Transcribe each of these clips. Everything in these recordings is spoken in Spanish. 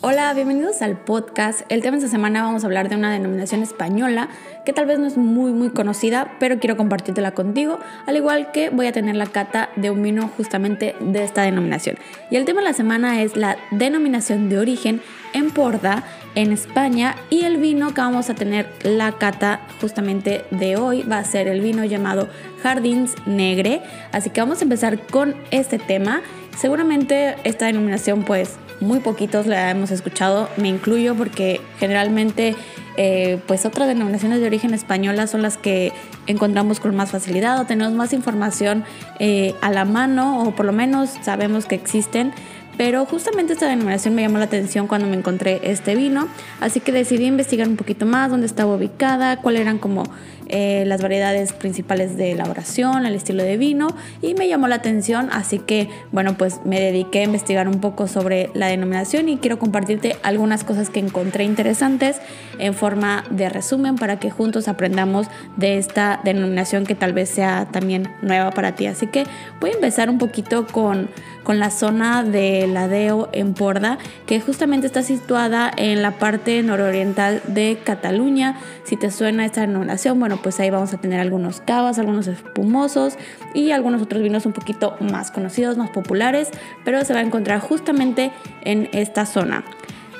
Hola, bienvenidos al podcast. El tema de esta semana vamos a hablar de una denominación española que tal vez no es muy muy conocida, pero quiero compartírtela contigo, al igual que voy a tener la cata de un vino justamente de esta denominación. Y el tema de la semana es la denominación de origen en Porda, en España, y el vino que vamos a tener la cata justamente de hoy va a ser el vino llamado Jardins Negre. Así que vamos a empezar con este tema. Seguramente esta denominación pues muy poquitos la hemos escuchado, me incluyo porque generalmente eh, pues otras denominaciones de origen española son las que encontramos con más facilidad o tenemos más información eh, a la mano o por lo menos sabemos que existen. Pero justamente esta denominación me llamó la atención cuando me encontré este vino, así que decidí investigar un poquito más dónde estaba ubicada, cuáles eran como eh, las variedades principales de elaboración, el estilo de vino y me llamó la atención, así que bueno, pues me dediqué a investigar un poco sobre la denominación y quiero compartirte algunas cosas que encontré interesantes en forma de resumen para que juntos aprendamos de esta denominación que tal vez sea también nueva para ti. Así que voy a empezar un poquito con, con la zona de Ladeo en Porda, que justamente está situada en la parte nororiental de Cataluña. Si te suena esta denominación, bueno, pues ahí vamos a tener algunos cavas, algunos espumosos y algunos otros vinos un poquito más conocidos, más populares, pero se va a encontrar justamente en esta zona.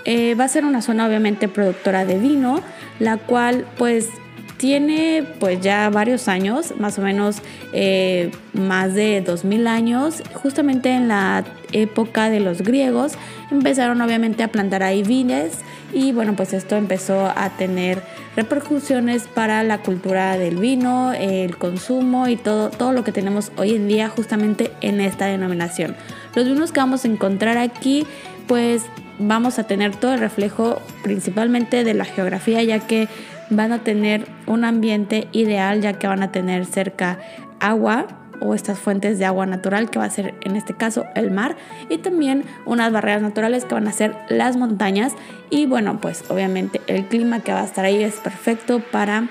Eh, va a ser una zona obviamente productora de vino, la cual pues tiene pues ya varios años, más o menos eh, más de 2000 años, justamente en la época de los griegos empezaron obviamente a plantar ahí vides y bueno pues esto empezó a tener repercusiones para la cultura del vino, el consumo y todo, todo lo que tenemos hoy en día justamente en esta denominación. Los vinos que vamos a encontrar aquí pues vamos a tener todo el reflejo principalmente de la geografía ya que van a tener un ambiente ideal ya que van a tener cerca agua o estas fuentes de agua natural que va a ser en este caso el mar y también unas barreras naturales que van a ser las montañas. Y bueno pues obviamente el clima que va a estar ahí es perfecto para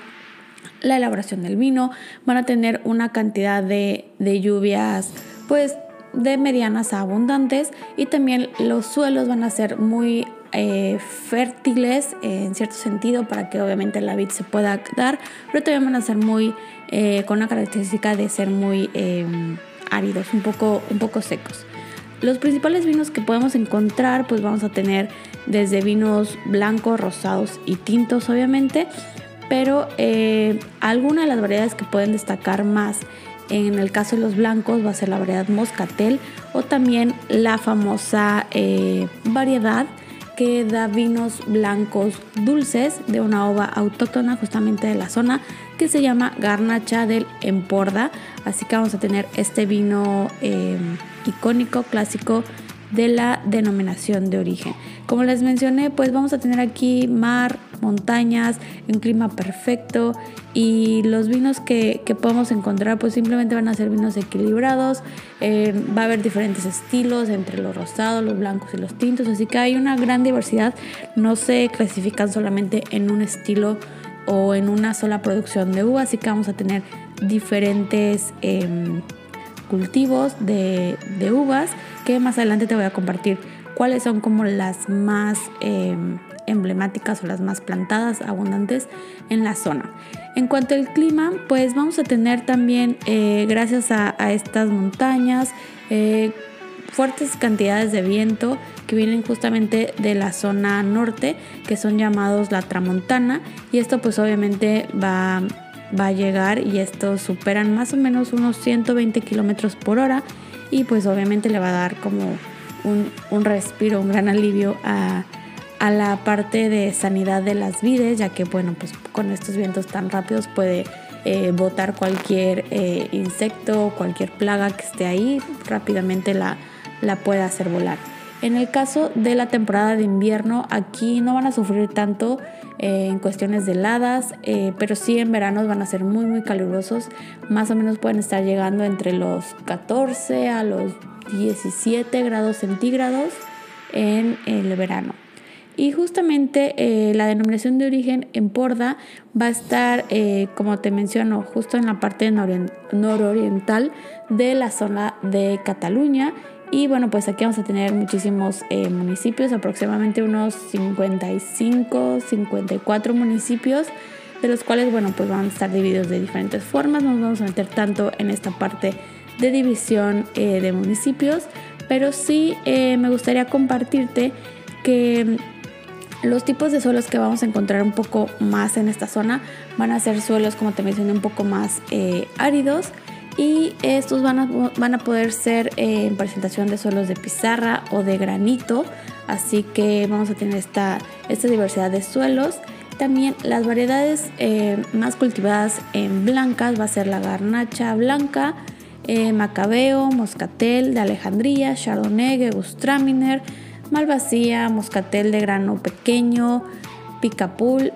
la elaboración del vino. Van a tener una cantidad de, de lluvias pues de medianas a abundantes y también los suelos van a ser muy eh, fértiles en cierto sentido para que obviamente la vid se pueda dar, pero también van a ser muy eh, con una característica de ser muy em, áridos, un poco, un poco secos. Los principales vinos que podemos encontrar, pues vamos a tener desde vinos blancos, rosados y tintos, obviamente, pero eh, algunas de las variedades que pueden destacar más en el caso de los blancos va a ser la variedad Moscatel o también la famosa variedad que da vinos blancos dulces de una ova autóctona justamente de la zona que se llama Garnacha del Emporda. Así que vamos a tener este vino em, icónico, clásico de la denominación de origen. Como les mencioné, pues vamos a tener aquí mar, montañas, un clima perfecto y los vinos que, podemos encontrar pues simplemente van a ser vinos equilibrados, eh, va a haber diferentes estilos entre los rosados, los blancos y los tintos, así que hay una gran diversidad, no se clasifican solamente en un estilo o en una sola producción de uva, así que vamos a tener diferentes em, cultivos de, de uvas que más adelante te voy a compartir cuáles son como las más em, emblemáticas o las más plantadas, abundantes en la zona. En cuanto al clima, pues vamos a tener también, eh, gracias a, estas montañas, eh, fuertes cantidades de viento que vienen justamente de la zona norte, que son llamados la tramontana, y esto pues obviamente va, va a llegar y estos superan más o menos unos 120 kilómetros por hora y pues obviamente le va a dar como un, respiro, un gran alivio a, la parte de sanidad de las vides, ya que bueno, pues con estos vientos tan rápidos puede eh, botar cualquier eh, insecto cualquier plaga que esté ahí, rápidamente la, la puede hacer volar. En el caso de la temporada de invierno, aquí no van a sufrir tanto eh, en cuestiones de heladas, eh, pero sí en verano van a ser muy muy calurosos. Más o menos pueden estar llegando entre los 14 a los 17 grados centígrados en el verano. Y justamente eh, la denominación de origen en Porda va a estar, como te menciono, justo en la parte nororiental de la zona de Cataluña y bueno, pues aquí vamos a tener muchísimos eh, municipios, aproximadamente unos 55, 54 municipios, de los cuales, bueno, pues van a estar divididos de diferentes formas. No nos vamos a meter tanto en esta parte de división eh, de municipios, pero sí eh, me gustaría compartirte que los tipos de suelos que vamos a encontrar un poco más en esta zona van a ser suelos, como te mencioné, un poco más áridos y estos van a, van a poder ser eh, en presentación de suelos de pizarra o de granito, así que vamos a tener esta, esta diversidad de suelos. También las variedades eh, más cultivadas en blancas va a ser la garnacha blanca, eh, macabeo, moscatel de Alejandría, chardonnay, Gewürztraminer, malvasía, moscatel de grano pequeño, picapul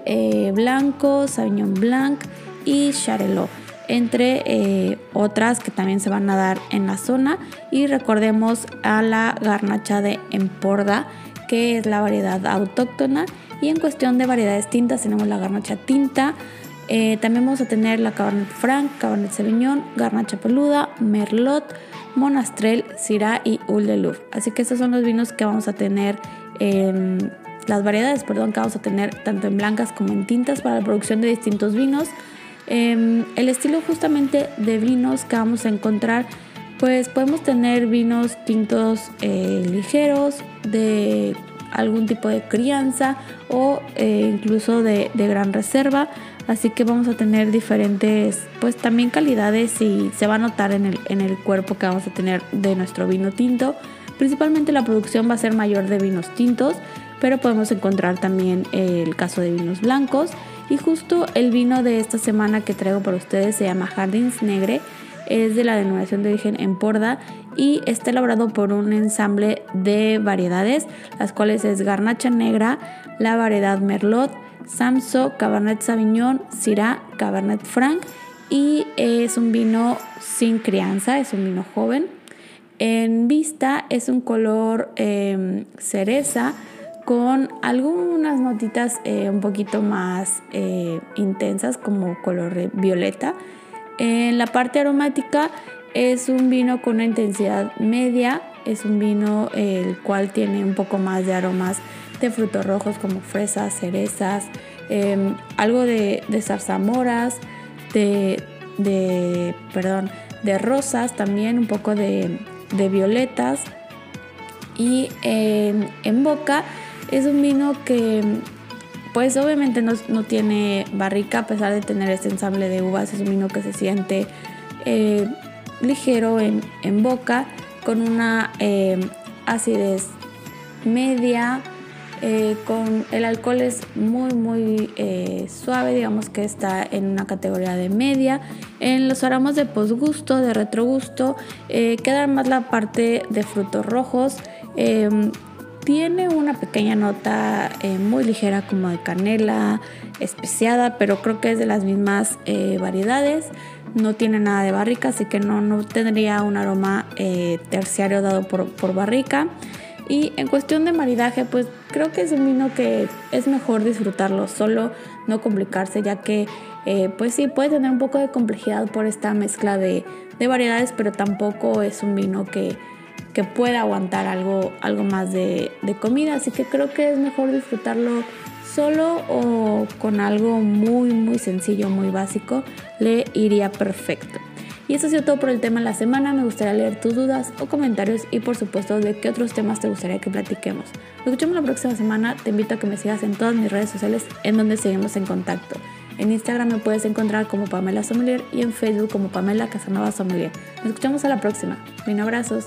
blanco, sauvignon blanc y charelot entre eh, otras que también se van a dar en la zona. Y recordemos a la garnacha de Emporda, que es la variedad autóctona. Y en cuestión de variedades tintas tenemos la garnacha tinta. Eh, también vamos a tener la Cabernet Franc, Cabernet Sauvignon, Garnacha Peluda, Merlot, Monastrell, Syrah y Oul de Louvre. Así que estos son los vinos que vamos a tener, las variedades, perdón, que vamos a tener tanto en blancas como en tintas para la producción de distintos vinos. Em, el estilo justamente de vinos que vamos a encontrar, pues podemos tener vinos tintos eh, ligeros, de algún tipo de crianza o eh, incluso de, gran reserva. Así que vamos a tener diferentes, pues también calidades y se va a notar en el, en el cuerpo que vamos a tener de nuestro vino tinto. Principalmente la producción va a ser mayor de vinos tintos, pero podemos encontrar también el caso de vinos blancos y justo el vino de esta semana que traigo para ustedes se llama Jardins Negre. Es de la denominación de origen Emporda y está elaborado por un ensamble de variedades, las cuales es Garnacha Negra, la variedad Merlot, Samso, Cabernet Sauvignon, Syrah, Cabernet Franc y es un vino sin crianza, es un vino joven. En vista es un color em, cereza con algunas notitas eh, un poquito más eh, intensas como color violeta. En la parte aromática es un vino con una intensidad media, es un vino el cual tiene un poco más de aromas de frutos rojos como fresas, cerezas, em, algo de, zarzamoras, de, perdón, de rosas también, un poco de, violetas. Y en boca es un vino que pues obviamente no, tiene barrica a pesar de tener este ensamble de uvas. Es un vino que se siente eh, ligero en, boca con una eh, acidez media. Eh, con el alcohol es muy muy suave, digamos que está en una categoría de media. En los aromas de posgusto, de retrogusto, queda más la parte de frutos rojos. Tiene una pequeña nota eh, muy ligera como de canela especiada, pero creo que es de las mismas eh, variedades. No tiene nada de barrica, así que no, no tendría un aroma eh, terciario dado por, por barrica. Y en cuestión de maridaje, pues creo que es un vino que es mejor disfrutarlo solo, no complicarse, ya que pues sí puede tener un poco de complejidad por esta mezcla de, de variedades, pero tampoco es un vino que que pueda aguantar algo, algo más de, comida. Así que creo que es mejor disfrutarlo solo o con algo muy, muy sencillo, muy básico. Le iría perfecto. Y eso ha sido todo por el tema de la semana. Me gustaría leer tus dudas o comentarios y por supuesto de qué otros temas te gustaría que platiquemos. Nos escuchamos la próxima semana. Te invito a que me sigas en todas mis redes sociales en donde seguimos en contacto. En Instagram me puedes encontrar como Pamela Sommelier y en Facebook como Pamela Casanova Sommelier. Nos escuchamos a la próxima. Mil abrazos.